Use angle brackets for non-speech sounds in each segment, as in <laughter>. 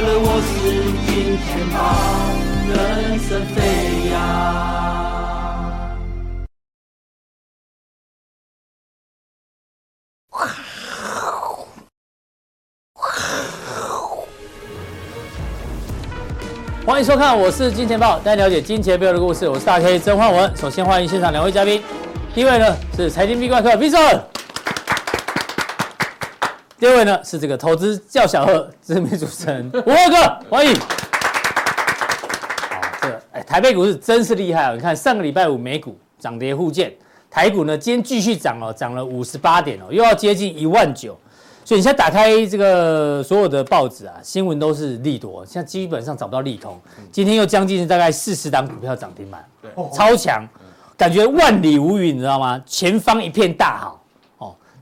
了我是金钱豹，人生飞扬。欢迎收看，我是金钱豹，带你了解金钱背后的故事。我是大 K 曾焕文。首先欢迎现场两位嘉宾，第一位呢是财经 B 怪客 Vincent，第二位呢是这个投资叫小贺知名主持人吴二哥，欢迎。好，这个哎，台北股市真是厉害啊！你看上个礼拜五美股涨跌互见，台股呢今天继续涨哦，涨了五十八点哦，又要接近一万九。所以你现在打开这个所有的报纸啊，新闻都是利多，现在基本上找不到利空。今天又将近大概四十档股票涨停板，对，超强，感觉万里无云，你知道吗？前方一片大好哦。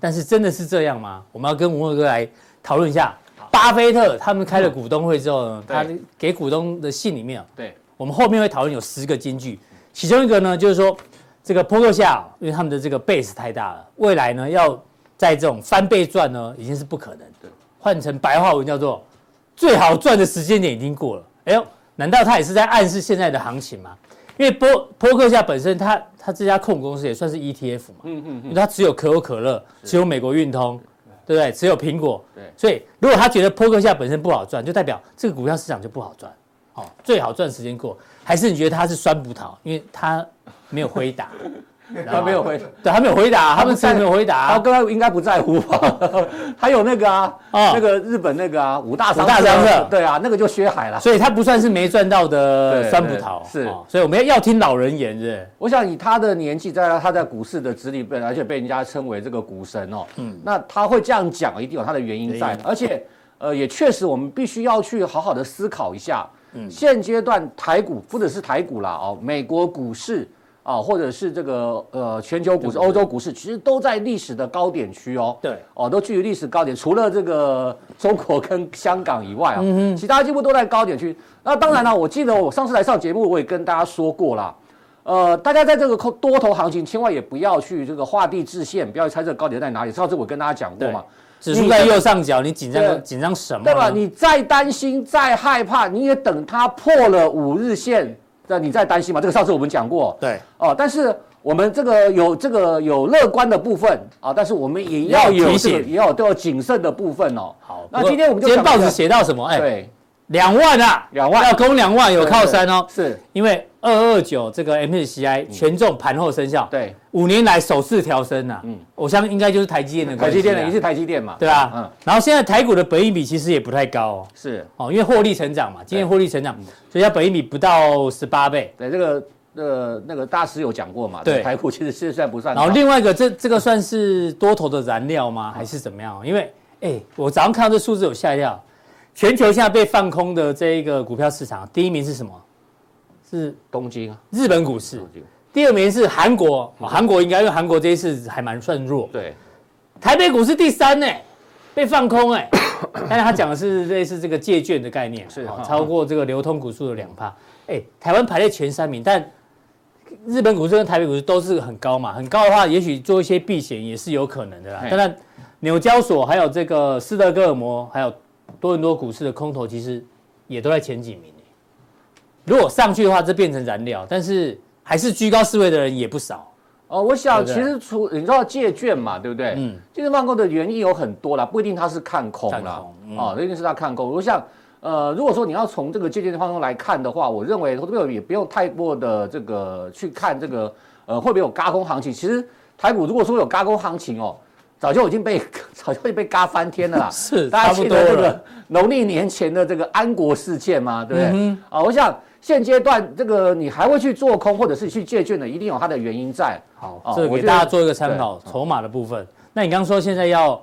但是真的是这样吗？我们要跟吴赫哥来讨论一下。巴菲特他们开了股东会之后呢，他给股东的信里面，对，我们后面会讨论有十个金句，其中一个呢就是说，这个波克夏，因为他们的这个 base 太大了，未来呢要。在这种翻倍赚呢，已经是不可能的。换成白话文叫做最好赚的时间点已经过了。哎呦，难道他也是在暗示现在的行情吗？因为波波克夏本身他，他他这家控股公司也算是 ETF 嘛，嗯嗯，因为他只有可口可乐，只有美国运通，对不对？只有苹果，对。所以如果他觉得波克夏本身不好赚，就代表这个股票市场就不好赚。哦，最好赚时间过，还是你觉得他是酸葡萄，因为他没有回答。他没有回，对，他没有回答，他们三个没有回答。他刚刚应该不在乎吧？还有那个啊，那个日本那个啊，五大商社，对啊，那个就薛海了。所以他不算是没赚到的酸葡萄，是。所以我们要要听老人言，是。我想以他的年纪，在他在股市的资历，被而且被人家称为这个股神哦。嗯。那他会这样讲，一定有他的原因在。而且，呃，也确实，我们必须要去好好的思考一下。嗯。现阶段台股或者是台股啦，哦，美国股市。啊，或者是这个呃，全球股市、欧洲股市，其实都在历史的高点区哦。对，哦，都距离历史高点，除了这个中国跟香港以外啊，嗯、其他几乎都在高点区。那当然了，我记得我上次来上节目，我也跟大家说过了，呃，大家在这个多头行情，千万也不要去这个画地自限，不要猜这个高点在哪里。上次我跟大家讲过嘛，指数在右上角，你紧张紧张什么？对吧？你再担心、再害怕，你也等它破了五日线。那你在担心吗？这个上次我们讲过，对哦，但是我们这个有这个有乐观的部分啊，但是我们也要有这个也要都要谨慎的部分哦。好，那今天我们就今天报纸写到什么？哎，对，两万啊，两万要攻两万，有靠山哦。是因为二二九这个 MSCI 权重盘后生效，对，五年来首次调升呐。嗯，我相信应该就是台积电的，台积电的也是台积电嘛，对吧？嗯，然后现在台股的本益比其实也不太高哦。是哦，因为获利成长嘛，今年获利成长，所以它本益比不到十八倍。对，这个呃那个大师有讲过嘛，对，台股其实现在不算。然后另外一个，这这个算是多头的燃料吗？还是怎么样？因为哎，我早上看到这数字有吓一跳，全球现在被放空的这一个股票市场，第一名是什么？是东京啊，日本股市。第二名是韩国，韩国应该因为韩国这一次还蛮算弱。对，台北股市第三呢，被放空哎，<coughs> 但是他讲的是类似这个借券的概念，是超过这个流通股数的两趴。哎，台湾排在前三名，但日本股市跟台北股市都是很高嘛，很高的话，也许做一些避险也是有可能的啦。当然，纽交所还有这个斯德哥尔摩，还有多伦多股市的空头，其实也都在前几名。如果上去的话，这变成燃料，但是还是居高思维的人也不少哦。我想，其实除你知道借券嘛，对不对？嗯，借券放空的原因有很多啦，不一定他是看空啦，啊，一定是他看空。我想，呃，如果说你要从这个借券放空来看的话，我认为投资者也不用太过的这个去看这个，呃，会不会有轧空行情？其实台股如果说有轧空行情哦，早就已经被 <laughs> 早就已经被嘎翻天了啦。<laughs> 是，大家记得这个农历年前的这个安国事件嘛，对不对？啊，我想。现阶段这个你还会去做空，或者是去借券的，一定有它的原因在。好，这个给大家做一个参考，筹码的部分。那你刚刚说现在要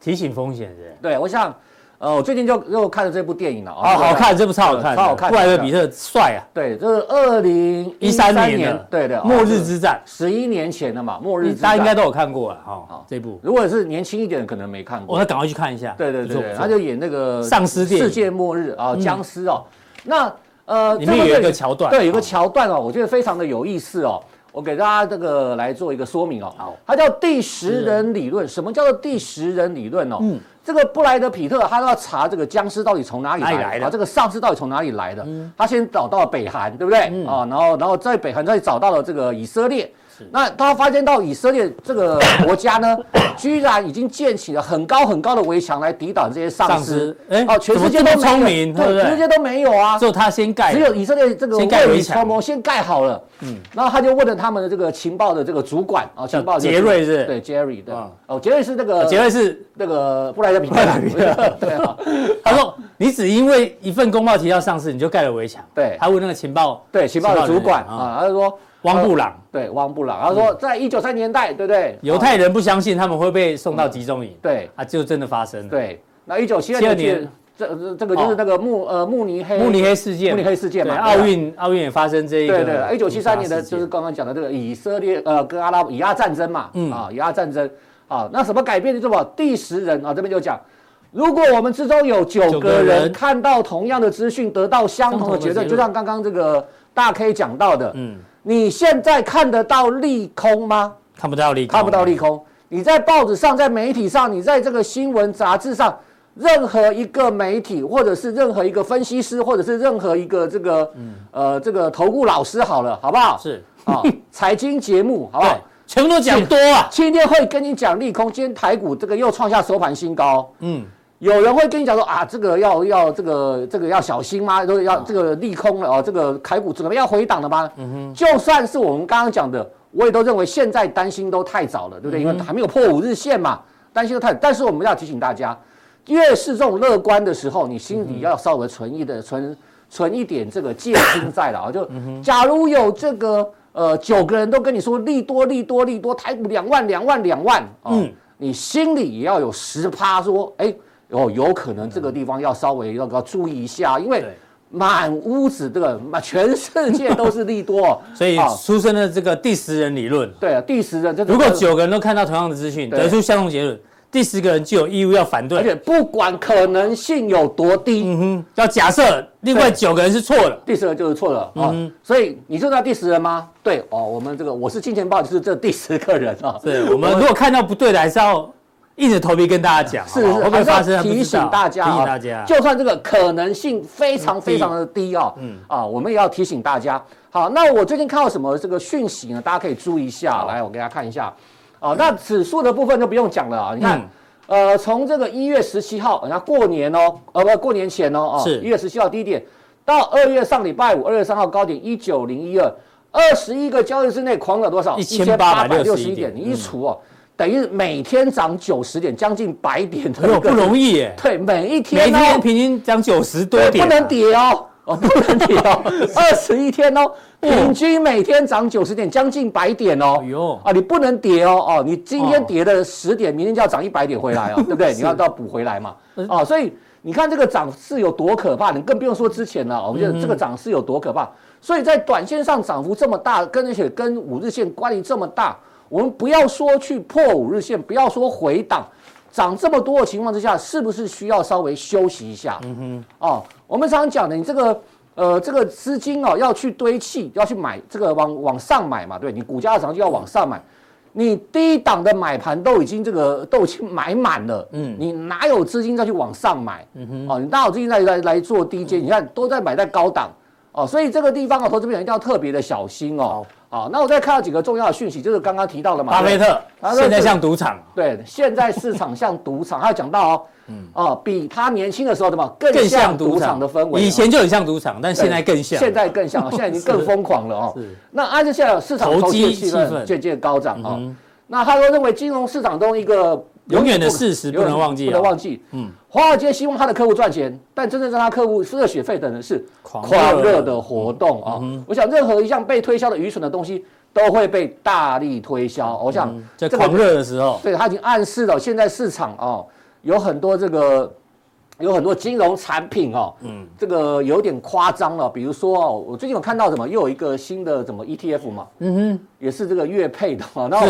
提醒风险人？对，我想，呃，我最近就又看了这部电影了啊，好看，这部超好看，超好看，布莱德比特帅啊。对，这是二零一三年，对的，末日之战，十一年前的嘛，末日之战，大家应该都有看过了哈。这部如果是年轻一点的，可能没看过，我要赶快去看一下。对对对，他就演那个丧尸世界末日啊，僵尸哦，那。呃，里面有一个桥段，对，有个桥段哦，我觉得非常的有意思哦。我给大家这个来做一个说明哦。好，它叫第十人理论。什么叫做第十人理论哦？嗯，这个布莱德皮特他都要查这个僵尸到底从哪里来，的，这个丧尸到底从哪里来的？嗯，他先找到了北韩，对不对？嗯，啊，然后然后在北韩再找到了这个以色列。那他发现到以色列这个 <coughs> 国家呢，<coughs> 居然已经建起了很高很高的围墙来抵挡这些丧尸。哎，哦，全世界都聪明，对不对？全世界都没有啊，只有他先盖，只有以色列这个未雨绸缪先盖好了。嗯，然后他就问了他们的这个情报的这个主管啊，情报杰瑞是？对杰瑞对。哦，杰瑞是那个杰瑞是那个布莱德彼特。<laughs> 对啊，他说你只因为一份公报提到丧尸，你就盖了围墙。对，他问那个情报，对情报的主管啊，他就说。汪布朗，对汪布朗，他说，在一九三年代，对不对？犹太人不相信他们会被送到集中营，对。啊，就真的发生了。对，那一九七二年，这这个就是那个慕呃慕尼黑慕尼黑事件，慕尼黑事件嘛，奥运奥运也发生这一个。对对，一九七三年的就是刚刚讲的这个以色列呃跟阿拉伯以阿战争嘛，嗯。啊以阿战争。啊，那什么改变？的这么？第十人啊这边就讲，如果我们之中有九个人看到同样的资讯，得到相同的结论，就像刚刚这个大 K 讲到的，嗯。你现在看得到利空吗？看不到利空，看不到利空。你在报纸上，在媒体上，你在这个新闻杂志上，任何一个媒体，或者是任何一个分析师，或者是任何一个这个，嗯、呃，这个投顾老师，好了，好不好？是啊，<laughs> 财经节目，好不好？全部都讲多啊。今天会跟你讲利空，今天台股这个又创下收盘新高。嗯。有人会跟你讲说啊，这个要要这个这个要小心吗？都要这个利空了哦，这个台股准备要回档了吗？嗯哼，就算是我们刚刚讲的，我也都认为现在担心都太早了，对不对？因为还没有破五日线嘛，担心都太。但是我们要提醒大家，越是这种乐观的时候，你心里要稍微存一的存存一点这个戒心在了啊。就假如有这个呃九个人都跟你说利多利多利多，台股两万两万两万，嗯，你心里也要有十趴说，哎。哦，有可能这个地方要稍微要要注意一下，因为满屋子这个满全世界都是利多，<laughs> 所以出生的这个第十人理论。对啊，第十人，如果九个人都看到同样的资讯，得出相同结论，第十个人就有义务要反对，而且不管可能性有多低，嗯哼，要假设另外九个人是错的，第十人就是错了啊。所以你知道第十人吗？对哦，我们这个我是金钱豹，就是这第十个人啊。对，我们如果看到不对的，还是要。硬着头皮跟大家讲，是是，会不会发生？提醒大家，提醒大家，就算这个可能性非常非常的低啊，嗯啊，我们也要提醒大家。好，那我最近看到什么这个讯息呢？大家可以注意一下。来，我给大家看一下。啊，那指数的部分就不用讲了啊。你看，呃，从这个一月十七号，人家过年哦，呃，不，过年前哦，啊，是一月十七号低点，到二月上礼拜五，二月三号高点一九零一二，二十一个交易日内狂了多少？一千八百六十一点，你一除哦。等于每天涨九十点，将近百点的，不容易耶。对，每一天每天平均涨九十多点，不能跌哦，哦，<laughs> 不能跌哦，<laughs> 二十一天哦，平均每天涨九十点，将近百点哦。哟，啊，你不能跌哦，哦，你今天跌了十点，明天就要涨一百点回来哦，<laughs> 对不对？你要都要补回来嘛。哦，所以你看这个涨势有多可怕，你更不用说之前了。我们觉得这个涨势有多可怕，所以在短线上涨幅这么大，跟而且跟五日线关系这么大。我们不要说去破五日线，不要说回档，涨这么多的情况之下，是不是需要稍微休息一下？嗯哼，哦，我们常常讲的，你这个呃这个资金哦要去堆砌，要去买这个往往上买嘛，对，你股价涨就要往上买，你低档的买盘都已经这个都已经买满了，嗯，你哪有资金再去往上买？嗯哼，哦，你哪有资金再来来做低阶？你看都在买在高档，哦，所以这个地方啊，投资朋友一定要特别的小心哦。好，那我再看到几个重要的讯息，就是刚刚提到的嘛，巴菲特现在像赌场，对，现在市场像赌场，他讲到哦，嗯，哦，比他年轻的时候的嘛更像赌场的氛围，以前就很像赌场，但现在更像，现在更像，现在已经更 <laughs> 疯狂了哦。那按照现在市场投机气氛渐渐高涨哦，那他说认为金融市场中一个。永远的事实不能忘记，不能忘记。嗯，华尔街希望他的客户赚钱，但真正让他客户热血沸腾的是狂热的活动啊！我想，任何一项被推销的愚蠢的东西都会被大力推销。我想，在狂热的时候，对，他已经暗示了现在市场哦，有很多这个。有很多金融产品哦，嗯，这个有点夸张了。比如说哦，我最近有看到什么，又有一个新的什么 ETF 嘛，嗯哼，也是这个月配的嘛。然后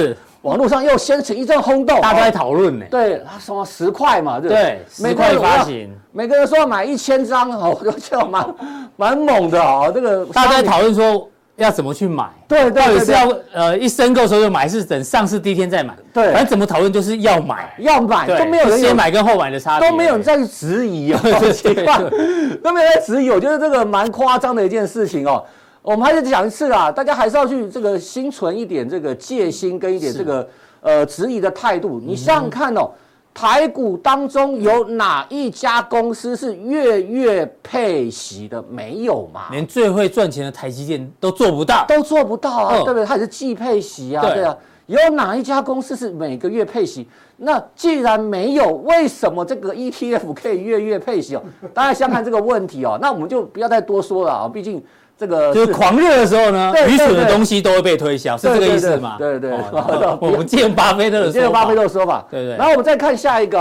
网络上又掀起一阵轰动，大家在讨论呢。对，什么十块嘛，对，十块发行，每个人说要买一千张哦，<laughs> 我觉得蛮蛮猛的哦。这个大家在讨论说，要怎么去买？对对对对到底是要呃一申购的时候就买，还是等上市第一天再买？对反正怎么讨论就是要买，要买都没有先买跟后买的差别，都没有人在质疑 <laughs> 哦，对奇怪，<laughs> 都没有人在质疑。我觉得这个蛮夸张的一件事情哦。我们还是讲一次啦，大家还是要去这个心存一点这个戒心跟一点这个呃质疑的态度。你想想看哦。台股当中有哪一家公司是月月配息的？没有嘛？连最会赚钱的台积电都做不到，都做不到啊，嗯、对不对？它也是季配息啊，对，对啊。有哪一家公司是每个月配息？那既然没有，为什么这个 ETF 可以月月配息哦？大家想看这个问题哦，那我们就不要再多说了啊，毕竟。这个就是狂热的时候呢，愚蠢的东西都会被推销，是这个意思吗？对对，<laughs> 我们借用巴菲特的，借用巴菲特的说法，对对。然后我们再看下一个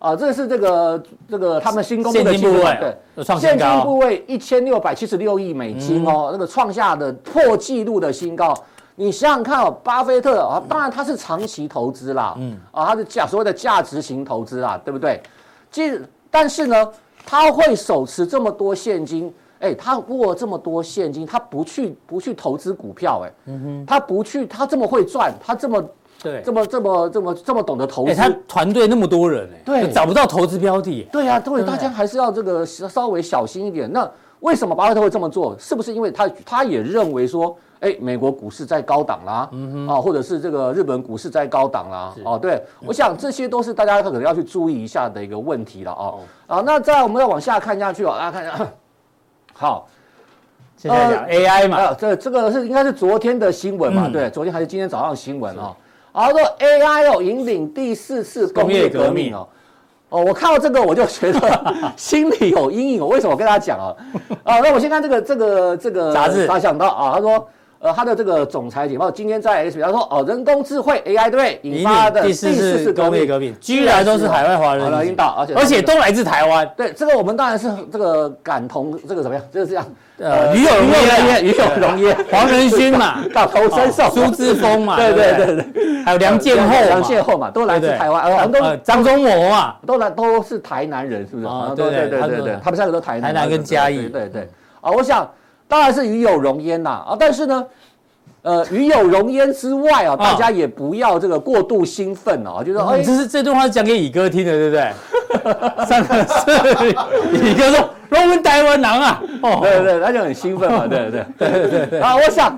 啊，这是这个这个他们新公布的现金部位，对，现金部位一千六百七十六亿美金哦，那个创下的破纪录的新高。你想想看哦，巴菲特啊，当然他是长期投资啦，嗯啊，他是价所谓的价值型投资啦，对不对？其实，但是呢，他会手持这么多现金。哎，他握这么多现金，他不去不去投资股票，哎，嗯哼，他不去，他这么会赚，他这么对，这么这么这么这么懂得投资，他团队那么多人，哎，对，找不到投资标的，对呀，对，大家还是要这个稍微小心一点。那为什么巴菲特会这么做？是不是因为他他也认为说，哎，美国股市在高档啦，嗯哼，啊，或者是这个日本股市在高档啦，哦，对，我想这些都是大家可能要去注意一下的一个问题了，哦，啊，那再我们要往下看下去哦，大家看一下。好，现在讲 AI 嘛，呃，这这个是应该是昨天的新闻嘛，嗯、对，昨天还是今天早上新闻哦。然后说 AI 哦引领第四次工业革命哦，哦，我看到这个我就觉得 <laughs> 心里有阴影我。为什么我跟大家讲啊？啊，那我先看这个这个这个杂志，他想到啊，他说。呃，他的这个总裁简报今天在 S，他说哦，人工智慧 AI 对？引发的第四次工业革命，居然都是海外华人领导，而且而且都来自台湾。对，这个我们当然是这个感同这个怎么样？就是这样。呃，与有荣焉，与有荣焉，黄仁勋嘛，<laughs> 到头身受。苏之峰嘛，<laughs> 对对对对，还有梁建厚，梁建厚嘛，都来自台湾。呃，张忠谋嘛，都来都是台南人，是不是？啊，对对对对对，他们三个都台南。台南跟嘉义，对对。啊，我想当然是与有容焉呐啊，但是呢。呃，与有容焉之外啊，大家也不要这个过度兴奋哦，就说，哎，这是这段话是讲给乙哥听的，对不对？<laughs> 三个是乙哥说，我们台湾人啊，哦，对对，他就很兴奋嘛，对对对对对。啊，我想，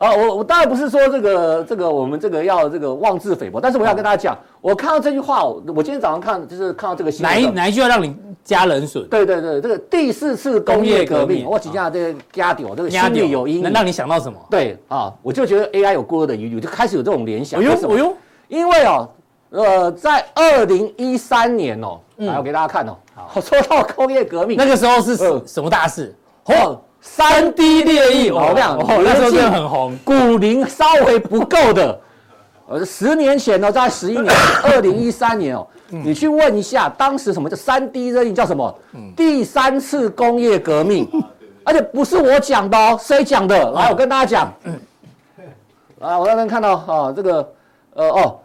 啊，我我当然不是说这个这个我们这个要这个妄自菲薄，但是我要跟大家讲，我看到这句话，我今天早上看就是看到这个新闻，哪一哪一句话让你？加冷水，对对对，这个第四次工业革命，我几下这个加掉，这个心里有阴影，能让你想到什么？对啊，我就觉得 AI 有过多的疑虑，就开始有这种联想。哎呦，哎呦，因为哦，呃，在二零一三年哦，来我给大家看哦，好，说到工业革命，那个时候是什么大事？哦，三 D 列印，我跟你讲，那时候真的很红，股龄稍微不够的。呃，十年前呢，在十一年，<coughs> 二零一三年哦，你去问一下，当时什么叫三 D 列印叫什么？第三次工业革命，<coughs> 而且不是我讲的哦，谁讲的？来，我跟大家讲，啊，我刚刚看到啊，这个，呃哦，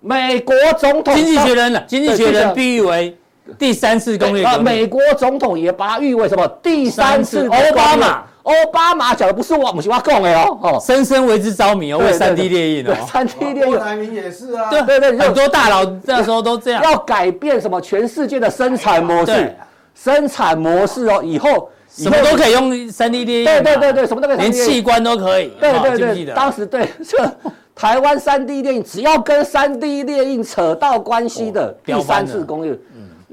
美国总统，经济学人，经济学人比喻为第三次工业革命，啊，美国总统也把它誉为什么？第三次奥巴马。奥巴马讲的不是我，不是我讲的哦，哦，深深为之着迷哦，为三 D 列印哦，三 D 列印，郭台铭也是啊，对对对，很多大佬那时候都这样，要改变什么全世界的生产模式，生产模式哦，以后什么都可以用三 D 列印，对对对对，什么都可以，连器官都可以，对对对，当时对这台湾三 D 列印，只要跟三 D 列印扯到关系的第三次工业，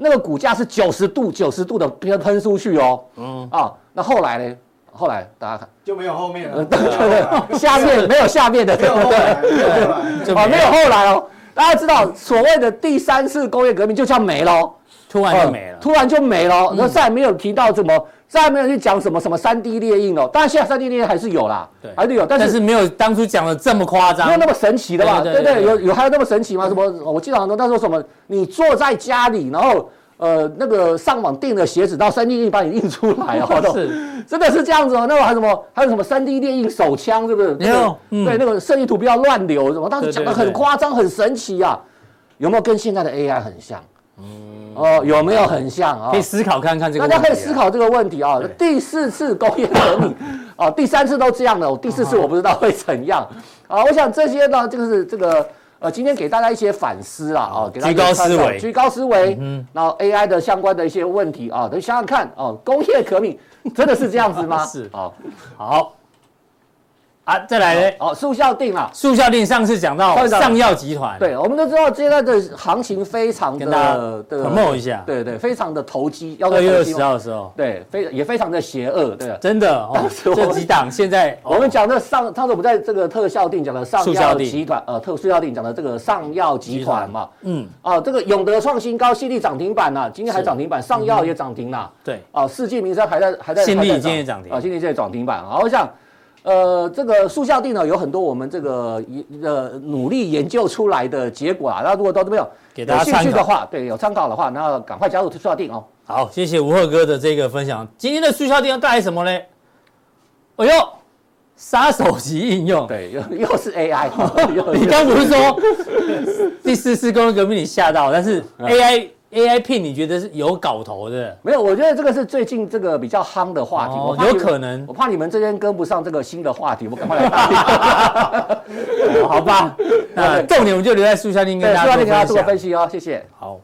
那个股价是九十度九十度的喷喷出去哦，嗯啊，那后来呢？后来大家看就没有后面了，<laughs> 对对对，下面没有下面的，对不对？啊，没有后来哦。大家知道所谓的第三次工业革命就叫没了，突然就没了，突然就没了。那再也没有提到什么，再没有去讲什么什么三 D 列印了。当然现在三 D 列印还是有啦，对，还是有，但是没有当初讲的这么夸张，没有那么神奇的吧？对对，有有还有那么神奇吗？什么？我记得很多那时候什么，你坐在家里，然后。呃，那个上网订的鞋子到三 D 印把你印出来哦，<laughs> 是，真的是这样子哦。那个还什么？还有什么三 D 列印手枪，是不是？没有，对，那个设计图不要乱流，什么？当时讲的很夸张，很神奇啊。有没有跟现在的 AI 很像？嗯，哦，有没有很像啊？可以思考看看这个。大家可以思考这个问题啊。第四次工业革命，<laughs> 哦，第三次都这样了，第四次我不知道会怎样。啊，我想这些呢，就是这个呃，今天给大家一些反思啦，啊，给大家居高思维，居高思维。嗯，然后 AI 的相关的一些问题啊，等想想看哦，工业革命真的是这样子吗？<laughs> 是，好，好。啊，再来呢？哦，速效定啊，速效定上次讲到上药集团，对，我们都知道现在的行情非常的，跟大家 promote 一下，对对，非常的投机，要二月二十号的时候，对，非也非常的邪恶，对，真的哦。<laughs> 这几档现在我们讲的上，他说我们在这个特效定讲的上药集团，呃，特速效定讲的这个上药集团嘛，嗯，哦，这个永德创新高，矽力涨停板呐，今天还涨停板，上药也涨停了，对，哦，世纪名山还在还在，新力今天涨停，啊，新力现在涨停板，好，我想。呃，这个速效定呢，有很多我们这个呃努力研究出来的结果啊。那如果都没有给大家兴趣的话，对，有参考的话，那赶快加入速效定哦。好，谢谢吴赫哥的这个分享。今天的速效定要带来什么呢？哎呦，杀手级应用，对，又又是 AI。<laughs> 你刚不是说第四次工业革命你吓到，但是 AI。A I P 你觉得是有搞头的？没有，我觉得这个是最近这个比较夯的话题。哦，有可能，我怕你们这边跟不上这个新的话题，我赶快来。<laughs> 好吧，那 <laughs> 重点我们就留在速效定跟大家做分析哦，谢谢。好。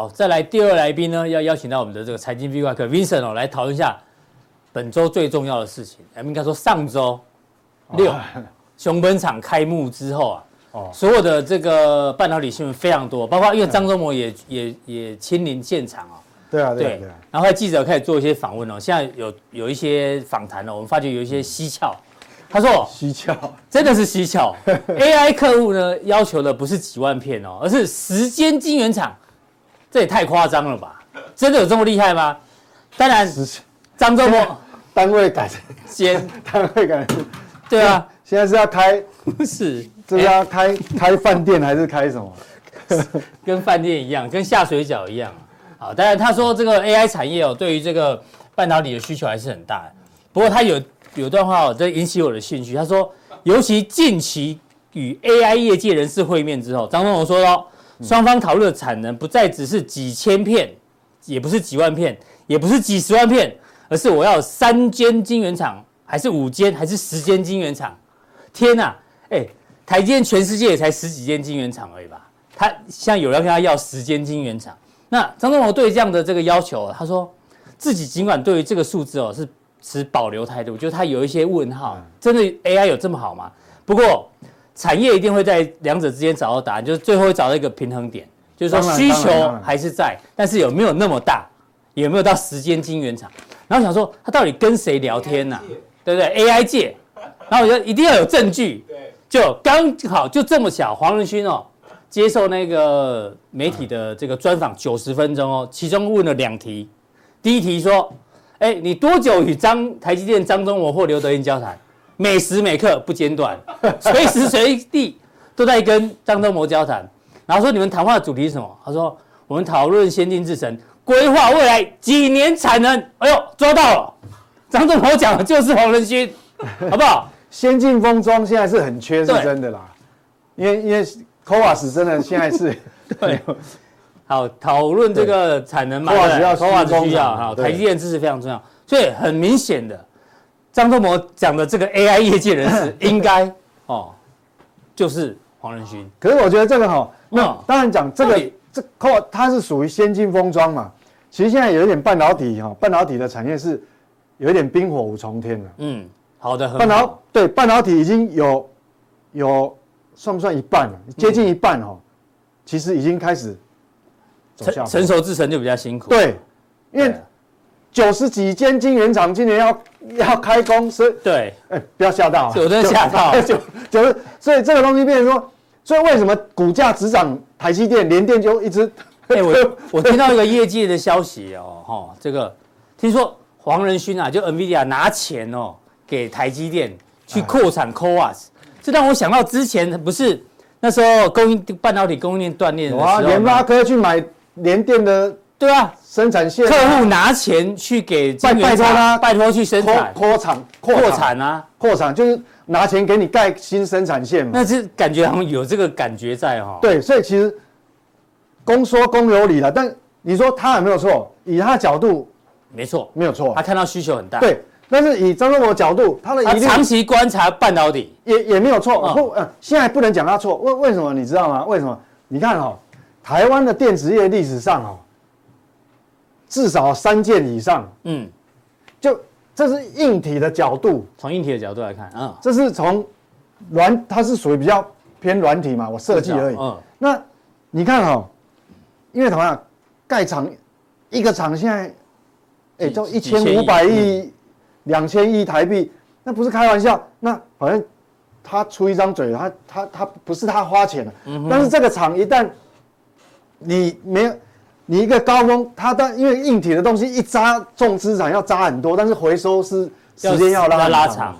好，再来第二来宾呢，要邀请到我们的这个财经 V 怪客 Vincent 哦，来讨论一下本周最重要的事情。我们应该说上周六熊本场开幕之后啊，哦，所有的这个半导体新闻非常多，包括因为张忠谋也也也亲临现场哦。对啊，对，然后记者开始做一些访问哦，现在有有一些访谈了，我们发觉有一些蹊跷。他说：蹊跷，真的是蹊跷。AI 客户呢要求的不是几万片哦，而是时间晶圆厂。这也太夸张了吧！真的有这么厉害吗？当然，张忠谋单位改成间，<laughs> 单位改成对啊，现在是要开不 <laughs> 是？这是要开开饭店还是开什么？<laughs> 跟饭店一样，跟下水饺一样。好，当然他说这个 AI 产业哦，对于这个半导体的需求还是很大的。不过他有有段话哦，这引起我的兴趣。他说，尤其近期与 AI 业界人士会面之后，张忠谋说喽。双方讨论的产能不再只是几千片，也不是几万片，也不是几十万片，而是我要三间晶圆厂，还是五间，还是十间晶圆厂？天哪！哎，台积电全世界也才十几间晶圆厂而已吧？他像有人跟他要十间晶圆厂，那张忠谋对这样的这个要求，他说自己尽管对于这个数字哦是持保留态度，我觉得他有一些问号，真的 AI 有这么好吗？不过。产业一定会在两者之间找到答案，就是最后会找到一个平衡点，就是说需求还是在，但是有没有那么大，有没有到时间晶圆厂？然后想说他到底跟谁聊天呢、啊？对不对？AI 界，然后我觉得一定要有证据，就刚好就这么巧，黄仁勋哦接受那个媒体的这个专访九十分钟哦，其中问了两题，第一题说，哎，你多久与张台积电张忠谋或刘德英交谈？每时每刻不间断，随时随地都在跟张忠谋交谈。然后说你们谈话的主题是什么？他说我们讨论先进制程，规划未来几年产能。哎呦，抓到了！张忠谋讲的就是黄仁勋，好不好？<laughs> 先进封装现在是很缺，是真的啦。因为因为 CoWoS 真的现在是 <laughs> 对。好，讨论这个产能嘛，CoWoS 需要哈，台积电支持非常重要，所以很明显的。张忠谋讲的这个 AI 业界人士 <laughs> 应该哦，就是黄仁勋。可是我觉得这个哈，那当然讲这个这靠它是属于先进封装嘛。其实现在有一点半导体哈，半导体的产业是有一点冰火五重天了。嗯，好的，半导对半导体已经有有算不算一半了？接近一半哦，其实已经开始成成熟制程就比较辛苦。对，因为。九十几间晶圆厂今年要要开工，所以对，哎、欸，不要吓到，我真的吓到，<laughs> 九九十，所以这个东西变成说，所以为什么股价只涨台积电，联电就一直？哎、欸，我我听到一个业界的消息哦，哈，这个听说黄仁勋啊，就 NVIDIA 拿钱哦给台积电去扩产 CoWoS，这让我想到之前不是那时候供应半导体供应链断裂的时候，哇，联发科去买联电的，对啊，生产线，客户拿钱去给拜拜托他，拜托去生产扩厂扩产啊，扩产就是拿钱给你盖新生产线嘛。那是感觉好像有这个感觉在哈。对，所以其实公说公有理了，但你说他有没有错？以他的角度，没错，没有错，他看到需求很大。对。但是以张忠谋的角度，他的他长期观察半导体也也没有错。不，嗯，现在不能讲他错。为为什么你知道吗？为什么？你看哈，台湾的电子业历史上哈，至少三件以上。嗯，就这是硬体的角度，从硬体的角度来看，啊，这是从软，它是属于比较偏软体嘛，我设计而已。嗯，那你看哈，因为同样盖厂一个厂现在，哎，就一千五百亿。两千亿台币，那不是开玩笑。那好像他出一张嘴，他他他不是他花钱的。嗯、但是这个厂一旦你没有，你一个高峰，它但因为硬体的东西一扎重资产要扎很多，但是回收是时间要拉要拉长。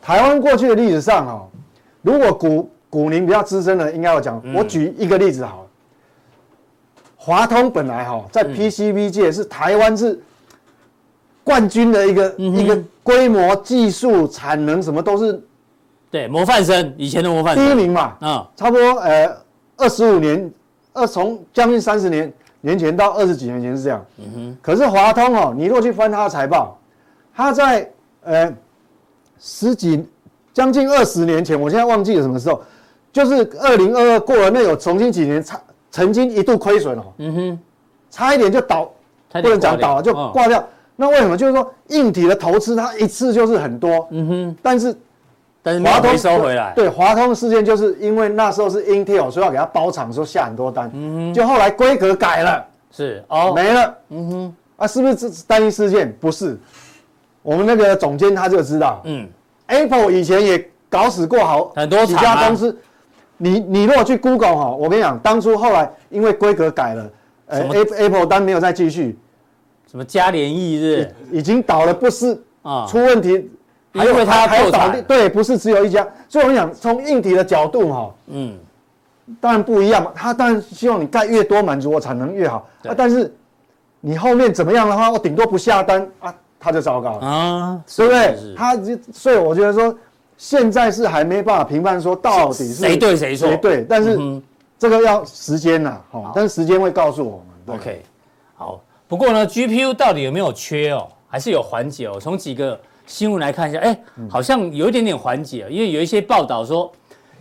台湾过去的历史上哈，如果股股龄比较资深的，应该要讲。嗯、我举一个例子好了，华通本来哈在 PCB 界是台湾是。冠军的一个、嗯、一个规模、技术、产能什么都是，对模范生，以前的模范生第一名嘛，啊、哦，差不多呃二十五年，二从将近三十年年前到二十几年前是这样，嗯哼。可是华通哦，你如果去翻他的财报，他在呃十几将近二十年前，我现在忘记了什么时候，就是二零二二过了那有重新几年，差曾经一度亏损哦，嗯哼，差一点就倒，不能讲倒了就挂掉。哦那为什么？就是说，硬体的投资它一次就是很多，嗯哼，但是，但是华通收回来，对华通事件，就是因为那时候是 Intel，所以要给他包厂，说下很多单，嗯哼，就后来规格改了，是哦，没了，嗯哼，啊，是不是这单一事件？不是，我们那个总监他就知道，嗯，Apple 以前也搞死过好很多几家公司，你你如果去 Google 哈，我跟你讲，当初后来因为规格改了，呃，Apple 单没有再继续。什么嘉联益日已经倒了，不是啊？出问题，因为它还有倒，对，不是只有一家。所以我们讲，从硬体的角度哈，嗯，当然不一样嘛。他当然希望你盖越多，满足我产能越好啊。但是你后面怎么样的话，我顶多不下单啊，他就糟糕了啊，对不对？他所以我觉得说，现在是还没办法评判说到底是谁对谁错，谁对。但是这个要时间呐，哈，但是时间会告诉我们。OK，好。不过呢，GPU 到底有没有缺哦？还是有缓解哦？从几个新闻来看一下，哎，好像有一点点缓解，因为有一些报道说，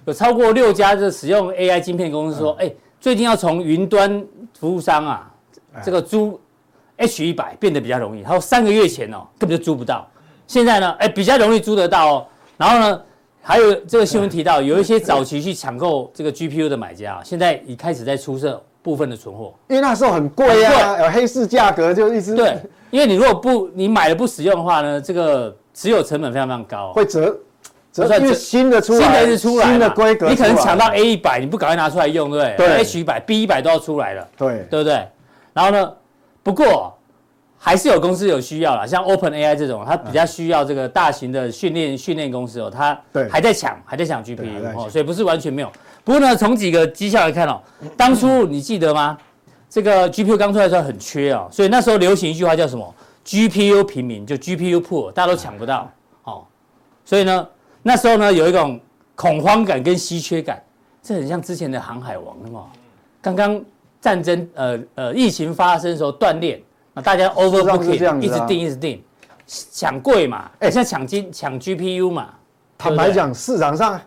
有超过六家的使用 AI 晶片公司说，哎，最近要从云端服务商啊，这个租 H 一百变得比较容易。他说三个月前哦，根本就租不到，现在呢，哎，比较容易租得到哦。然后呢，还有这个新闻提到，有一些早期去抢购这个 GPU 的买家啊，现在已开始在出售。部分的存货，因为那时候很贵啊，有黑市价格就一直对。因为你如果不你买了不使用的话呢，这个持有成本非常非常高，会折折算。因为新的出来，新的是出来，新的规格，你可能抢到 A 一百，你不赶快拿出来用，对不对？对。H 一百、B 一百都要出来了，对，对不对？然后呢，不过还是有公司有需要啦，像 Open AI 这种，它比较需要这个大型的训练训练公司哦，它还在抢，还在抢 GPU 哦，所以不是完全没有。不过呢，从几个绩效来看哦，<clears throat> 当初你记得吗？这个 GPU 刚出来的时候很缺哦，所以那时候流行一句话叫什么？GPU 平民，就 GPU poor，大家都抢不到，哦，所以呢，那时候呢有一种恐慌感跟稀缺感，这很像之前的航海王嘛，刚刚战争呃呃疫情发生的时候断链，那大家 overbooking 一直订一直订，抢贵嘛，哎，现在抢金抢 GPU 嘛，坦白讲市场上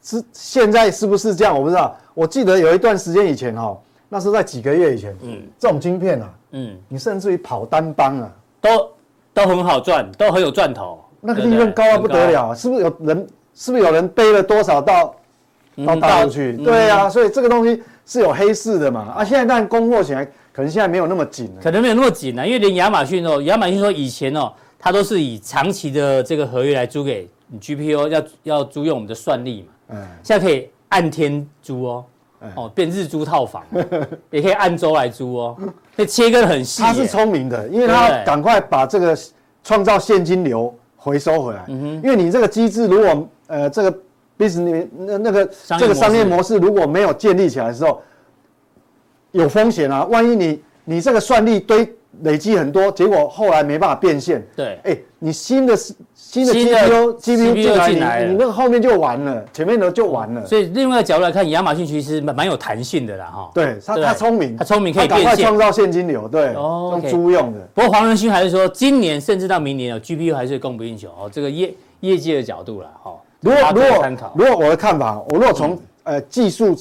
是现在是不是这样？我不知道，我记得有一段时间以前哈。那是在几个月以前，嗯，这种晶片啊，嗯，你甚至于跑单帮啊，都都很好赚，都很有赚头，那个利润高到不得了，是不是有人？是不是有人背了多少到到大陆去？对啊，所以这个东西是有黑市的嘛。啊，现在当然供货起来，可能现在没有那么紧了，可能没有那么紧了，因为连亚马逊哦，亚马逊说以前哦，它都是以长期的这个合约来租给你 GPU，要要租用我们的算力嘛，嗯，现在可以按天租哦。哦，变日租套房，也可以按周来租哦。那切割很细。他是聪明的，因为他赶快把这个创造现金流回收回来。嗯哼。因为你这个机制如果呃这个 business 那那个这个商业模式如果没有建立起来的时候，有风险啊！万一你你这个算力堆累积很多，结果后来没办法变现。对，哎，你新的新的新的 GPU GPU CPU 进进来，了你你那个后面就完了，前面的就完了。所以另外一个角度来看，亚马逊其实蛮蛮有弹性的啦，哈。对，他对他聪明，他聪明可以他赶变现快创造现金流，对，哦用租用的。不过黄仁勋还是说，今年甚至到明年哦，GPU 还是供不应求哦，这个业业界的角度啦，哈。如果如果如果我的看法，我如果从呃技术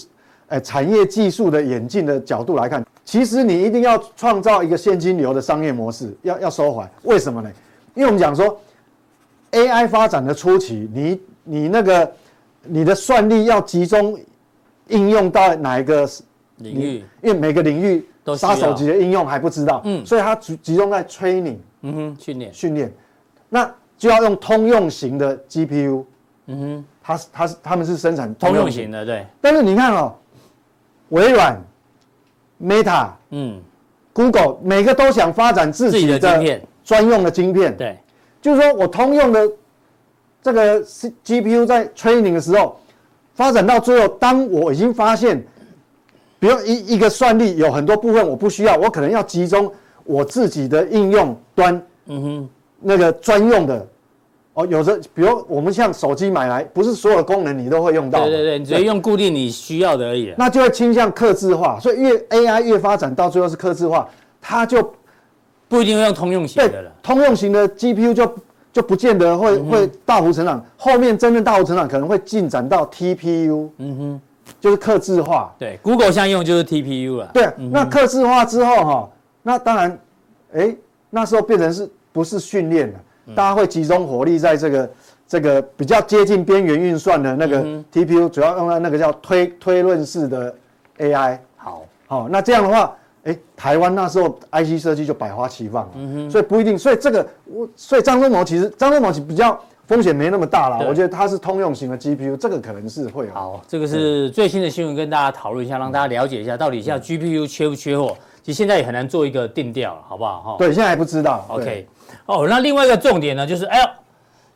呃产业技术的演进的角度来看，其实你一定要创造一个现金流的商业模式，要要收怀。为什么呢？因为我们讲说 AI 发展的初期，你你那个你的算力要集中应用到哪一个领域，因为每个领域都杀手级的应用还不知道，嗯。所以它集集中在 training 嗯哼，训练，训练，那就要用通用型的 GPU，嗯哼，它是它是他们是生产通用型。的，对，但是你看哦，微软、Meta、嗯，Google 每个都想发展自自己己的专用的晶片，对，就是说我通用的这个 GPU 在 training 的时候，发展到最后，当我已经发现，比如一一个算力有很多部分我不需要，我可能要集中我自己的应用端，嗯哼，那个专用的。哦，有的，比如我们像手机买来，不是所有的功能你都会用到。对对对，你只是用固定你需要的而已。那就会倾向客制化，所以越 AI 越发展到最后是客制化，它就不一定会用通用型对的了。通用型的 GPU 就就不见得会、会大幅成长，后面真正大幅成长可能会进展到 TPU，嗯哼，就是刻字化。对，Google 现在用就是 TPU 了。对，那刻字化之后哈，那当然，哎，那时候变成是不是训练了？大家会集中火力在这个这个比较接近边缘运算的那个 TPU，主要用在那个叫推推论式的 AI。好，好，那这样的话，哎，台湾那时候 IC 设计就百花齐放了，所以不一定，所以这个我，所以张忠谋其实张忠谋其实比较风险没那么大啦，我觉得它是通用型的 GPU，这个可能是会有。好，这个是最新的新闻，跟大家讨论一下，让大家了解一下到底现在 GPU 缺不缺货。其实现在也很难做一个定调了，好不好？哈。对，现在还不知道。OK，哦，那另外一个重点呢，就是哎呦，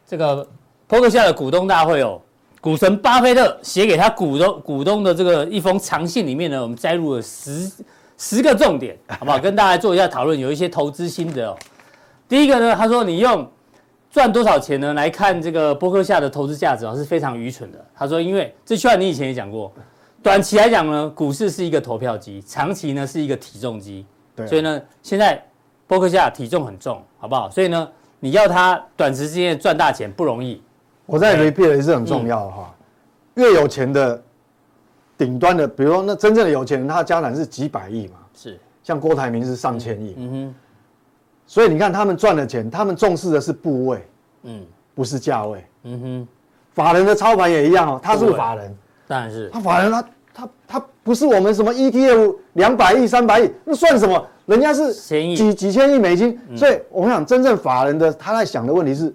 这个 Poker 下的股东大会哦，股神巴菲特写给他股东股东的这个一封长信里面呢，我们摘录了十十个重点，好不好？跟大家做一下讨论，有一些投资心得哦。第一个呢，他说你用赚多少钱呢来看这个波克夏的投资价值啊，是非常愚蠢的。他说，因为这句话你以前也讲过，短期来讲呢，股市是一个投票机，长期呢是一个体重机。对啊所以呢，现在波克夏体重很重，好不好？所以呢，你要他短时间赚大钱不容易。我再 repeat 也是很重要的哈，越有钱的顶端的，比如说那真正的有钱人，他的家产是几百亿嘛，是，像郭台铭是上千亿，嗯哼，所以你看他们赚的钱，他们重视的是部位，嗯。不是价位。嗯哼，法人的操盘也一样哦，他是法人？当然是。他法人他他他不是我们什么 ETF 两百亿三百亿，那算什么？人家是几几千亿美金，所以我们讲真正法人的他在想的问题是，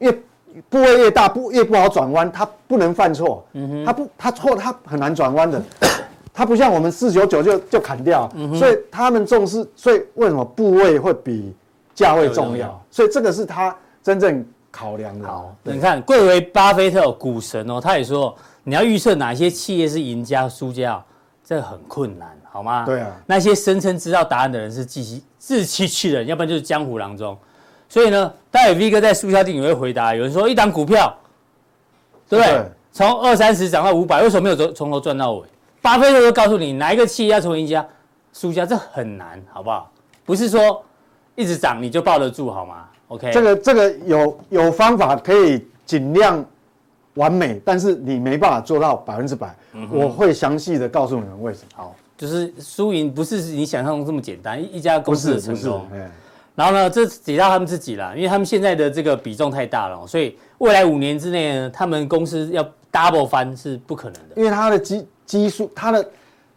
越部位越大，不越不好转弯，它不能犯错，它不它错它很难转弯的，<coughs> 它不像我们四九九就就砍掉，所以他们重视，所以为什么部位会比价位重重要要？所以这个是他真正考量的。好。你看，贵为巴菲特股神哦，他也说，你要预测哪些企业是赢家输家哦，这很困难，好吗？对啊那些声称知道答案的人是自欺自欺欺人，要不然就是江湖郎中。所以呢，待会 V 哥在速效定也会回答。有人说一档股票，对不对对？从二三十涨到五百，为什么没有从从头赚到尾？巴菲特都告诉你哪一个企业要成为赢家、输家，这很难，好不好？不是说一直涨你就抱得住，好吗？OK，这个这个有有方法可以尽量完美，但是你没办法做到百分之百。我会详细的告诉你们为什么。好，就是输赢不是你想象中这么简单，一一家公不司是不是，的成功。哎，然后呢，这只到他们自己啦，因为他们现在的这个比重太大了哦，所以未来五年之内呢，他们公司要 double 翻是不可能的因为它的基基数，它的体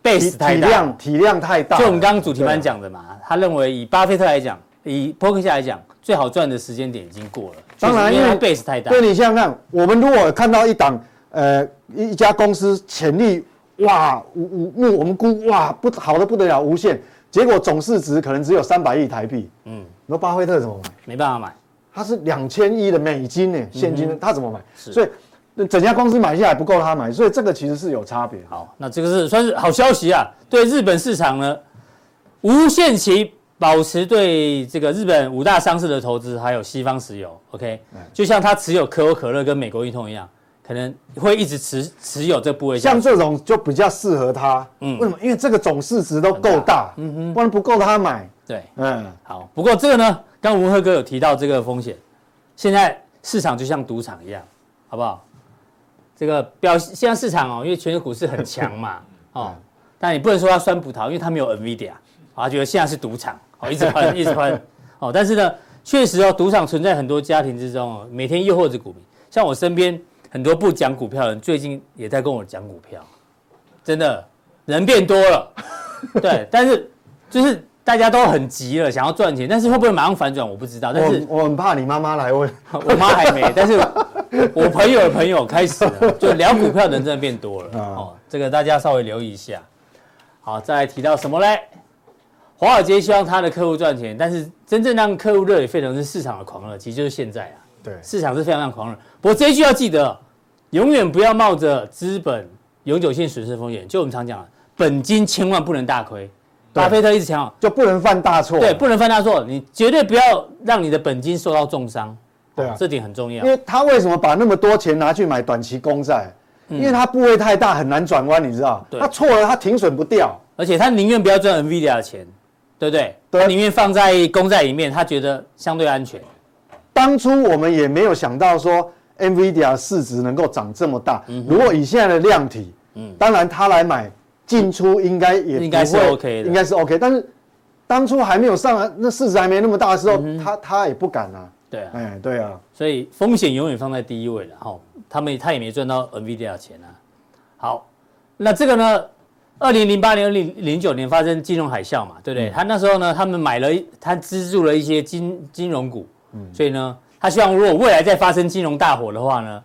，base 太体大。量体量太大。就我们刚刚主题班讲的嘛，他认为以巴菲特来讲，以波克夏来讲，最好赚的时间点已经过了。当然因为 base 太大。对你想想看，我们如果看到一档呃一一家公司潜力哇无无目我们估哇不好的不得了无限，结果总市值可能只有三百亿台币，嗯，你说巴菲特怎么买？没办法买。他是两千亿的美金呢，现金，他怎么买？是所以那整家公司买下来不够他买，所以这个其实是有差别。好，那这个是算是好消息啊。对日本市场呢，无限期保持对这个日本五大商社的投资，还有西方石油。OK，就像他持有可口可乐跟美国运通一样，可能会一直持持有这部位。像这种就比较适合他。嗯，为什么？因为这个总市值都够大。嗯哼，不然不够他买。对，嗯，好。不过这个呢，刚刚文赫哥有提到这个风险，现在市场就像赌场一样，好不好？这个表现在市场哦，因为全球股市很强嘛，<laughs> 哦，但你不能说它酸葡萄，因为它没有 NVIDIA，啊，觉得现在是赌场，哦，一直喷，<laughs> 一直喷，哦，但是呢，确实哦，赌场存在很多家庭之中哦，每天诱惑着股民，像我身边很多不讲股票的人，最近也在跟我讲股票，真的人变多了，<laughs> 对，但是就是。大家都很急了，想要赚钱，但是会不会马上反转，我不知道。但是我，我很怕你妈妈来问，<laughs> 我妈还没。但是我朋友的朋友开始了，<laughs> 就聊股票的人真的变多了。哦，这个大家稍微留意一下。好，再来提到什么嘞？华尔街希望他的客户赚钱，但是真正让客户热血沸腾是市场的狂热，其实就是现在啊。对，市场是非常非常狂热。不过这一句要记得，永远不要冒着资本永久性损失风险。就我们常讲，本金千万不能大亏。巴菲特一直强调，就不能犯大错。对，不能犯大错，你绝对不要让你的本金受到重伤。对啊，这点很重要。因为他为什么把那么多钱拿去买短期公债？因为他部位太大，很难转弯，你知道？他错了，他停损不掉，而且他宁愿不要赚 NVIDIA 的钱，对不对？他宁愿放在公债里面，他觉得相对安全。当初我们也没有想到说 NVIDIA 市值能够涨这么大。如果以现在的量体，嗯，当然他来买。进出应该也应该是 OK 的，应该是 OK。但是当初还没有上来，那市值还没那么大的时候，嗯、他他也不敢啊。对啊，哎，对啊。所以风险永远放在第一位的哈。他们他也没赚到 NVIDIA 的钱啊。好，那这个呢？二零零八年、二零零九年发生金融海啸嘛，对不对？嗯、他那时候呢，他们买了，他资助了一些金金融股，嗯，所以呢，他希望如果未来再发生金融大火的话呢，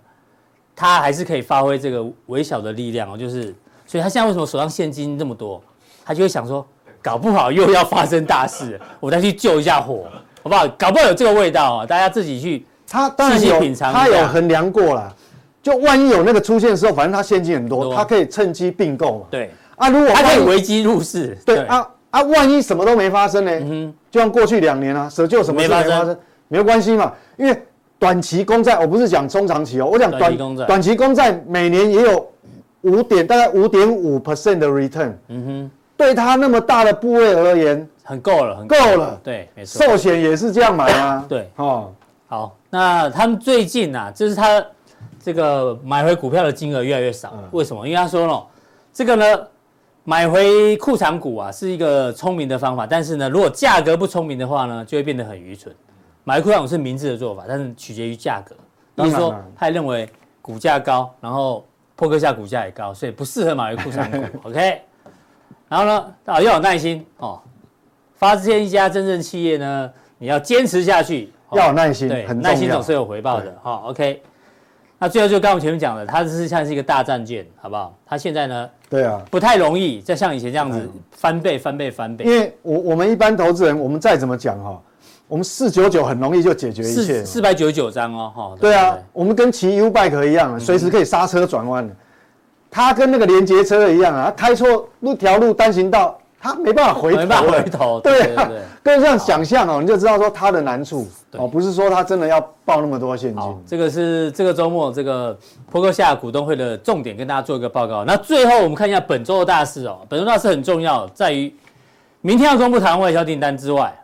他还是可以发挥这个微小的力量哦，就是。所以他现在为什么手上现金这么多？他就会想说，搞不好又要发生大事，<laughs> 我再去救一下火，好不好？搞不好有这个味道啊，大家自己去他当然有品尝。他有衡量过了，就万一有那个出现的时候，反正他现金很多，他可以趁机并购嘛。对啊，如果他可以危机入市。对啊啊，万一什么都没发生呢？嗯，就像过去两年啊，舍救什么事没发生，没有关系嘛，因为短期公债，我不是讲中长期哦，我讲短短期公债每年也有。五点大概五点五 percent 的 return，嗯哼，对他那么大的部位而言，很够了，很够了，对，没错。寿险也是这样买啊，<coughs> 对，哦，好，那他们最近啊，就是他这个买回股票的金额越来越少，为什么？因为他说了，这个呢，买回库藏股啊是一个聪明的方法，但是呢，如果价格不聪明的话呢，就会变得很愚蠢。买回库藏股是明智的做法，但是取决于价格。比如说，他认为股价高，然后。破克夏股价也高，所以不适合买回库藏股。<laughs> OK，然后呢，啊要有耐心哦。发现一家真正企业呢，你要坚持下去，要有耐心，对，很耐心总是有回报的。好，OK。那最后就刚我前面讲的，它是像是一个大战舰，好不好？它现在呢，对啊，不太容易再像以前这样子翻倍、翻倍、翻倍。因为我我们一般投资人，我们再怎么讲哈。我们四九九很容易就解决一切，四百九十九张哦，哈。对啊，我们跟骑 U bike 一样，随时可以刹车转弯的。他跟那个连接车一样啊，他开错路条路单行道，他没办法回头，没办法回头。<laughs> 对啊，跟这样想象哦，你就知道说他的难处哦，不是说他真的要报那么多现金。这个是这个周末这个波克夏股东会的重点，跟大家做一个报告。那最后我们看一下本周的大事哦，本周大事很重要，在于明天要公布台湾外销订单之外。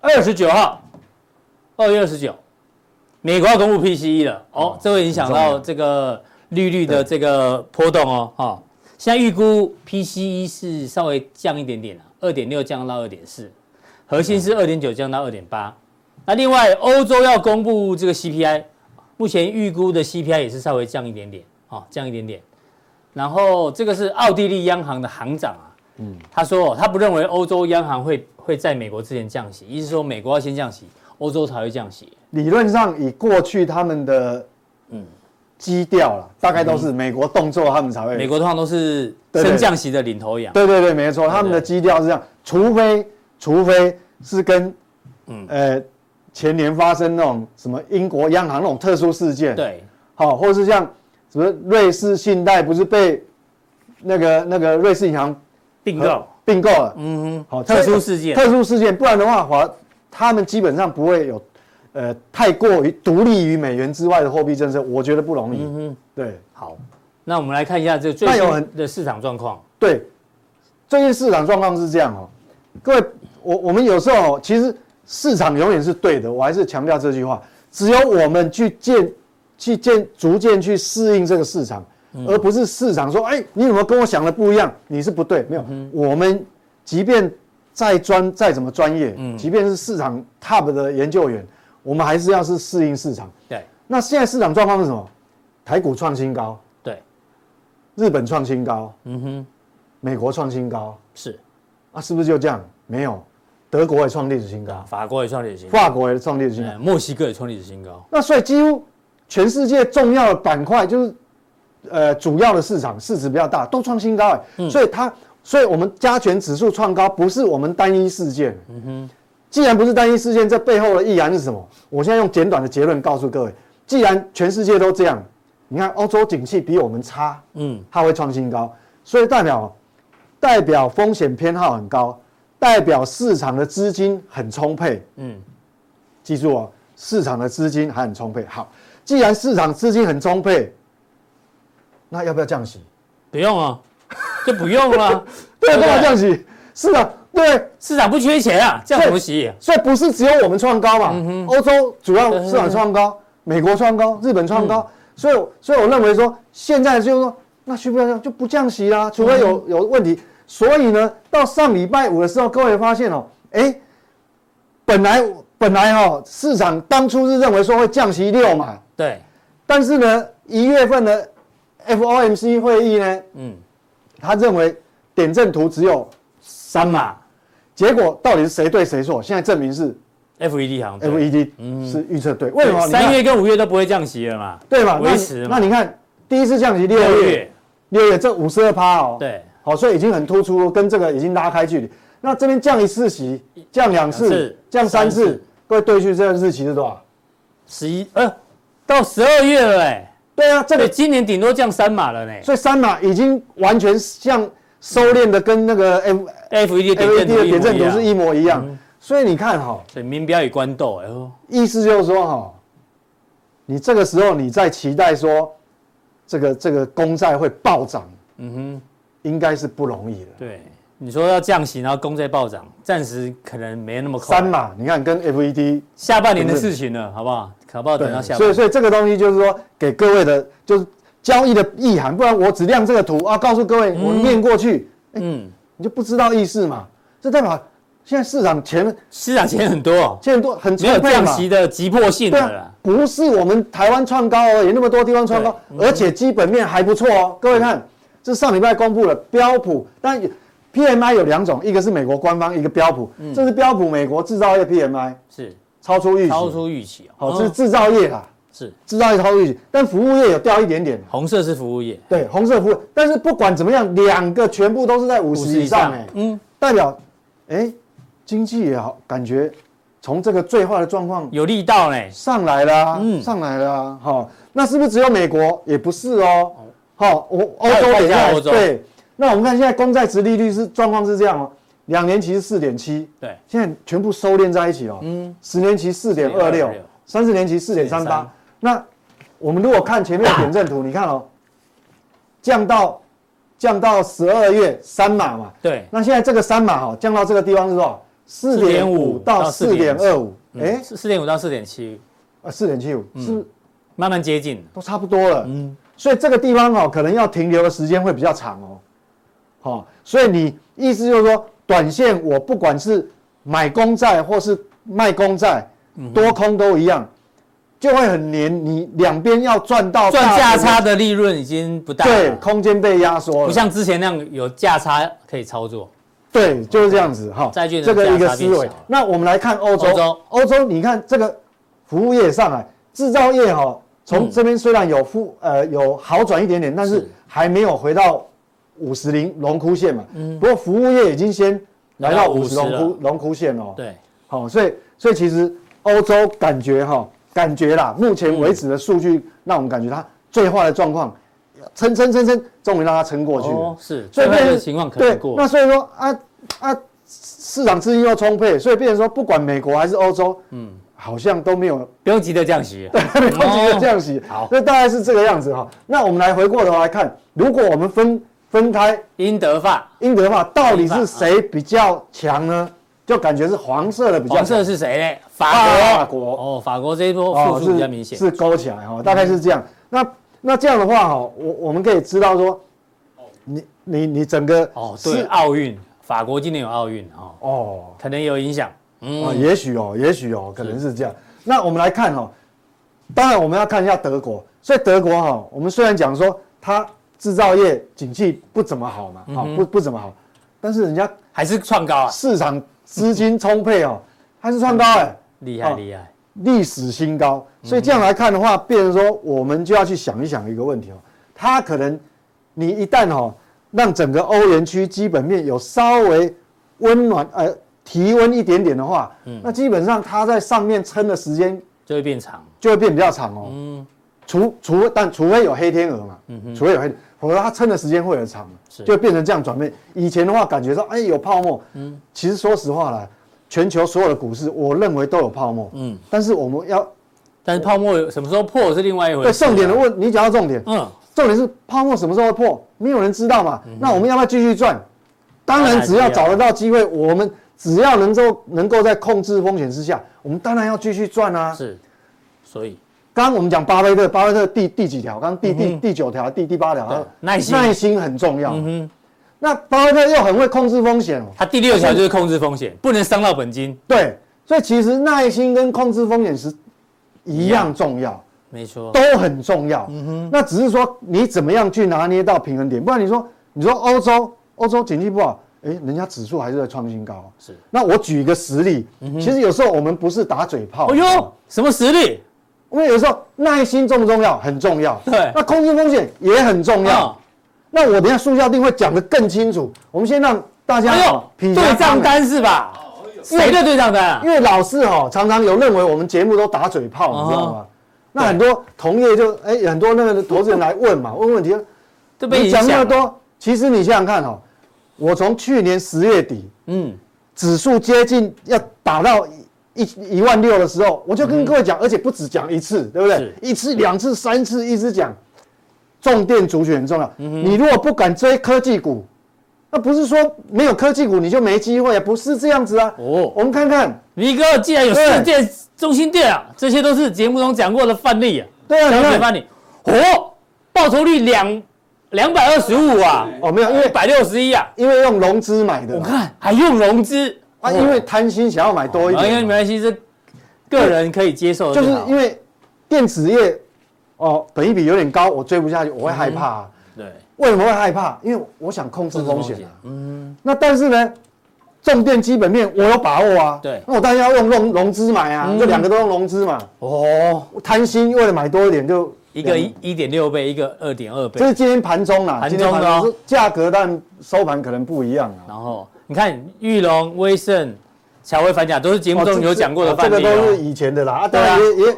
二十九号，二月二十九，美国要公布 PCE 了。哦，这会影响到这个利率的这个波动哦。哈，现在预估 PCE 是稍微降一点点了，二点六降到二点四，核心是二点九降到二点八。那另外欧洲要公布这个 CPI，目前预估的 CPI 也是稍微降一点点，哦，降一点点。然后这个是奥地利央行的行长啊，嗯，他说他不认为欧洲央行会。会在美国之前降息，意思说美国要先降息，欧洲才会降息。理论上，以过去他们的嗯基调了，大概都是美国动作，他们才会。美国通常都是升降息的领头羊。对对对，没错，他们的基调是这样，除非除非是跟嗯呃前年发生那种什么英国央行那种特殊事件，对，好，或是像什么瑞士信贷不是被那个那个瑞士银行并购并购了？嗯哼，好，特殊事件，特殊事件，不然的话，华他们基本上不会有呃太过于独立于美元之外的货币政策，我觉得不容易。嗯哼，对，好，那我们来看一下这最新的市场状况。对，最近市场状况是这样哦，各位，我我们有时候其实市场永远是对的，我还是强调这句话，只有我们去建。去渐逐渐去适应这个市场，而不是市场说：“哎，你怎么跟我想的不一样？你是不对。”没有，我们即便再专再怎么专业，即便是市场 top 的研究员，我们还是要是适应市场。对。那现在市场状况是什么？台股创新高，对。日本创新高，嗯哼。美国创新高，是。啊，是不是就这样？没有，德国也创历史新高，法国也创历史新高，法国也创历史新高，墨西哥也创历史新高。那所以几乎。全世界重要的板块就是，呃，主要的市场市值比较大，都创新高哎，嗯、所以它，所以我们加权指数创高不是我们单一事件。嗯哼，既然不是单一事件，这背后的意涵是什么？我现在用简短的结论告诉各位：既然全世界都这样，你看欧洲景气比我们差，嗯，它会创新高，所以代表代表风险偏好很高，代表市场的资金很充沛，嗯，记住哦，市场的资金还很充沛，好。既然市场资金很充沛，那要不要降息？不用啊，<laughs> 就不用了。<laughs> 对，干嘛降息？是啊，对，市场不缺钱啊，降什么息？所以不是只有我们创高嘛？欧洲主要市场创高，美国创高，日本创高。所以，所以我认为说，现在就是说，那需不需要就不降息啦？除非有有问题。所以呢，到上礼拜五的时候，各位发现哦，哎，本来本来哈，市场当初是认为说会降息六嘛。对，但是呢，一月份的 FOMC 会议呢，嗯，他认为点阵图只有三码，结果到底是谁对谁错？现在证明是 FED 好像 FED 是预测对。为什么？三月跟五月都不会降息了嘛？对嘛？维持。那你看第一次降息六月，六月这五十二趴哦，对，好，所以已经很突出，跟这个已经拉开距离。那这边降一次息，降两次，降三次，各位对去这个日期是多少？十一，呃。到十二月了哎，对啊，这里今年顶多降三码了呢，所以三码已经完全像收敛的，跟那个 F F E D 的点阵图是一模一样。所以你看哈，对，民标与官斗哎，意思就是说哈，你这个时候你在期待说这个这个公债会暴涨，嗯哼，应该是不容易的。对，你说要降息，然后公债暴涨，暂时可能没那么快。三码，你看跟 F E D 下半年的事情了，好不好？可不好等到下，所以所以这个东西就是说给各位的，就是交易的意涵，不然我只亮这个图啊，告诉各位我念过去，嗯，你就不知道意思嘛。这代表现在市场钱，市场钱很多，钱很多，很没有降息的急迫性的，不是我们台湾创高而已，那么多地方创高，而且基本面还不错哦。各位看，这上礼拜公布了标普，但 PMI 有两种，一个是美国官方，一个标普，这是标普美国制造业 PMI 是。超出预期，超出预期哦，好，这是制造业啦，是。制造业超出预期，但服务业有掉一点点，红色是服务业，对，红色服务，但是不管怎么样，两个全部都是在五十以上，哎，嗯，代表，哎，经济也好，感觉从这个最坏的状况有力道嘞，上来了，嗯，上来了，好，那是不是只有美国？也不是哦，好，我欧洲也在，对，那我们看现在公债值利率是状况是这样哦。两年期是四点七，对，现在全部收敛在一起哦。嗯，十年期四点二六，三十年期四点三八。那我们如果看前面的点阵图，<coughs> 你看哦，降到降到十二月三码嘛。对。那现在这个三码哈，降到这个地方是多少？四点五到四点二五。哎，四点五到四点七。啊，四点七五是慢慢接近，都差不多了。嗯。所以这个地方哦，可能要停留的时间会比较长哦。好，所以你意思就是说。短线我不管是买公债或是卖公债，多空都一样，就会很黏。你两边要赚到赚价差的利润已经不大，对，空间被压缩了，不像之前那样有价差可以操作。对，就是这样子哈。债券这个一个思维。那我们来看欧洲，欧洲你看这个服务业上来，制造业哈，从这边虽然有复呃有好转一点点，但是还没有回到。五十零龙枯线嘛，嗯，不过服务业已经先来到五十龙枯龙枯线哦，对，好，所以所以其实欧洲感觉哈，感觉啦，目前为止的数据让我们感觉它最坏的状况，撑撑撑撑，终于让它撑过去了。哦，是，所以变成这个情况可能过。那所以说啊啊，市场资金又充沛，所以变成说，不管美国还是欧洲，嗯，好像都没有不用急着降息，<laughs> 对，不用急着降息。好，那大概是这个样子哈。那我们来回过头来看，如果我们分分开英德法，英德法到底是谁比较强呢？就感觉是黄色的比较强。黄色是谁呢？法国。法国哦，法国这一波复苏比较明显，是勾起来哈，大概是这样。那那这样的话哈，我我们可以知道说，你你你整个哦，对，奥运，法国今年有奥运哈，哦，可能有影响，嗯，也许哦，也许哦，可能是这样。那我们来看哈，当然我们要看一下德国，所以德国哈，我们虽然讲说它制造业景气不怎么好嘛，好不不怎么好，但是人家还是创高啊，市场。资金充沛哦，还是创高哎，厉害厉害，历史新高。所以这样来看的话，变成说我们就要去想一想一个问题哦，它可能你一旦哦让整个欧元区基本面有稍微温暖呃提温一点点的话，那基本上它在上面撑的时间就会变长，就会变比较长哦。嗯，除除但除非有黑天鹅嘛，嗯哼，除非有黑，否则它撑的时间会很长。就变成这样转变。以前的话，感觉说，哎，有泡沫。嗯，其实说实话啦，全球所有的股市，我认为都有泡沫。嗯，但是我们要，但是泡沫什么时候破是另外一回事。对，重点的问，你讲到重点。嗯，重点是泡沫什么时候会破，没有人知道嘛。那我们要不要继续赚？当然，只要找得到机会，我们只要能够能够在控制风险之下，我们当然要继续赚啊。是，所以。刚刚我们讲巴菲特，巴菲特第第几条？刚刚第第第九条，第第八条，耐心耐心很重要。嗯哼，那巴菲特又很会控制风险哦。他第六条就是控制风险，不能伤到本金。对，所以其实耐心跟控制风险是一样重要，没错，都很重要。嗯哼，那只是说你怎么样去拿捏到平衡点，不然你说你说欧洲欧洲经济不好，哎，人家指数还是在创新高。是，那我举一个实例，其实有时候我们不是打嘴炮。哎呦，什么实例？因为有时候耐心重不重要？很重要。对，那控制风险也很重要。那我等下速效定会讲得更清楚。我们先让大家对账单是吧？谁的对账单？因为老师哈常常有认为我们节目都打嘴炮，你知道吗？那很多同业就哎，很多那个投资人来问嘛，问问题，你讲那么多，其实你想想看哦，我从去年十月底，嗯，指数接近要打到。一一万六的时候，我就跟各位讲，而且不止讲一次，对不对？一次、两次、三次，一直讲，重电族群很重要。你如果不敢追科技股，那不是说没有科技股你就没机会啊，不是这样子啊。哦，我们看看李哥既然有世界、中心店啊，这些都是节目中讲过的范例啊。对啊，你看范例，哦，报酬率两两百二十五啊。哦，没有，因为一百六十一啊，因为用融资买的。我看还用融资。啊，因为贪心想要买多一点，因为没关系，这个人可以接受。就是因为电子业哦，本益比有点高，我追不下去，我会害怕。对，为什么会害怕？因为我想控制风险。嗯，那但是呢，重电基本面我有把握啊。对，那我当然要用融融资买啊，这两个都用融资嘛。哦，贪心为了买多一点，就一个一一点六倍，一个二点二倍。这是今天盘中啦，盘中的价格，但收盘可能不一样啊。然后。你看，玉龙、威盛、巧威、反甲都是节目中有讲过的范例，这个都是以前的啦。啊，对啊，也也，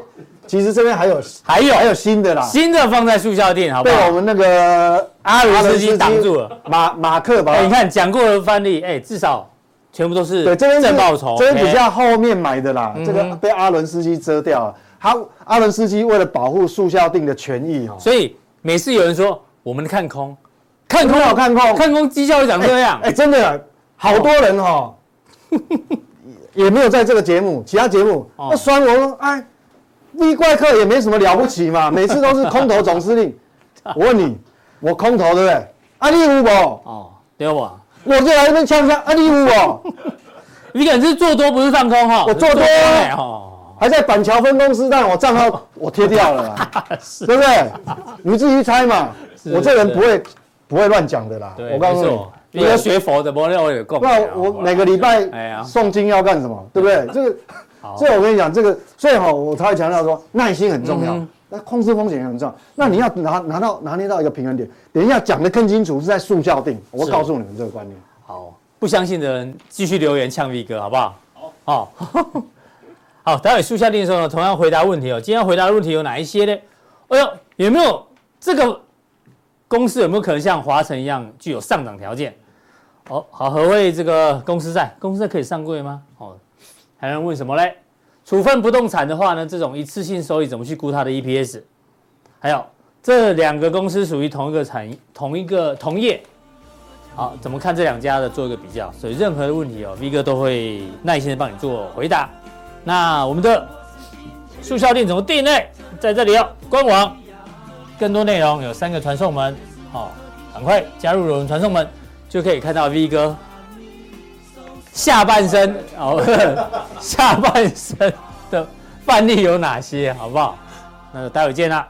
其实这边还有还有。还有新的啦，新的放在速效定，好不好？被我们那个阿伦斯基挡住了。马马克吧，你看讲过的范例，哎，至少全部都是对这边正报酬，这边比较后面买的啦，这个被阿伦斯基遮掉了。他阿伦斯基为了保护速效定的权益哦，所以每次有人说我们看空，看空好看空，看空绩效会长这样，哎，真的。好多人哈，<laughs> 也没有在这个节目，其他节目那酸我说，哎，V 怪客也没什么了不起嘛，每次都是空头总司令。<laughs> 我问你，我空头对不对？啊，你有不？哦，对吧？我就来这边呛呛，啊，你有不？<laughs> 你可能是做多不是放空哈？我做多，还在板桥分公司，但我账号我贴掉了，对不对？你自己猜嘛，我这人不会不会乱讲的啦，我告诉你。你要学佛的，不然我也够。那我每个礼拜诵经要干什么？对不对？这个，所以我跟你讲，这个最好我才会强调说，耐心很重要，那控制风险也很重要。那你要拿拿到拿捏到一个平衡点。等一下讲的更清楚，是在速效定。我告诉你们这个观念。好，不相信的人继续留言呛 V 哥，好不好？好，好，<laughs> 好。待会速效定的时候呢，同样回答问题哦。今天要回答的问题有哪一些呢？哎呦，有没有这个公司有没有可能像华晨一样具有上涨条件？哦，好，何谓这个公司债？公司债可以上柜吗？哦，还能问什么嘞？处分不动产的话呢，这种一次性收益怎么去估它的 EPS？还有这两个公司属于同一个产、同一个同业，好，怎么看这两家的做一个比较？所以任何的问题哦，V 哥都会耐心的帮你做回答。那我们的速效店怎么定呢？在这里哦，官网更多内容有三个传送门，好，赶快加入我们传送门。就可以看到 V 哥下半身哦，<laughs> 下半身的范例有哪些，好不好？那待会见啦。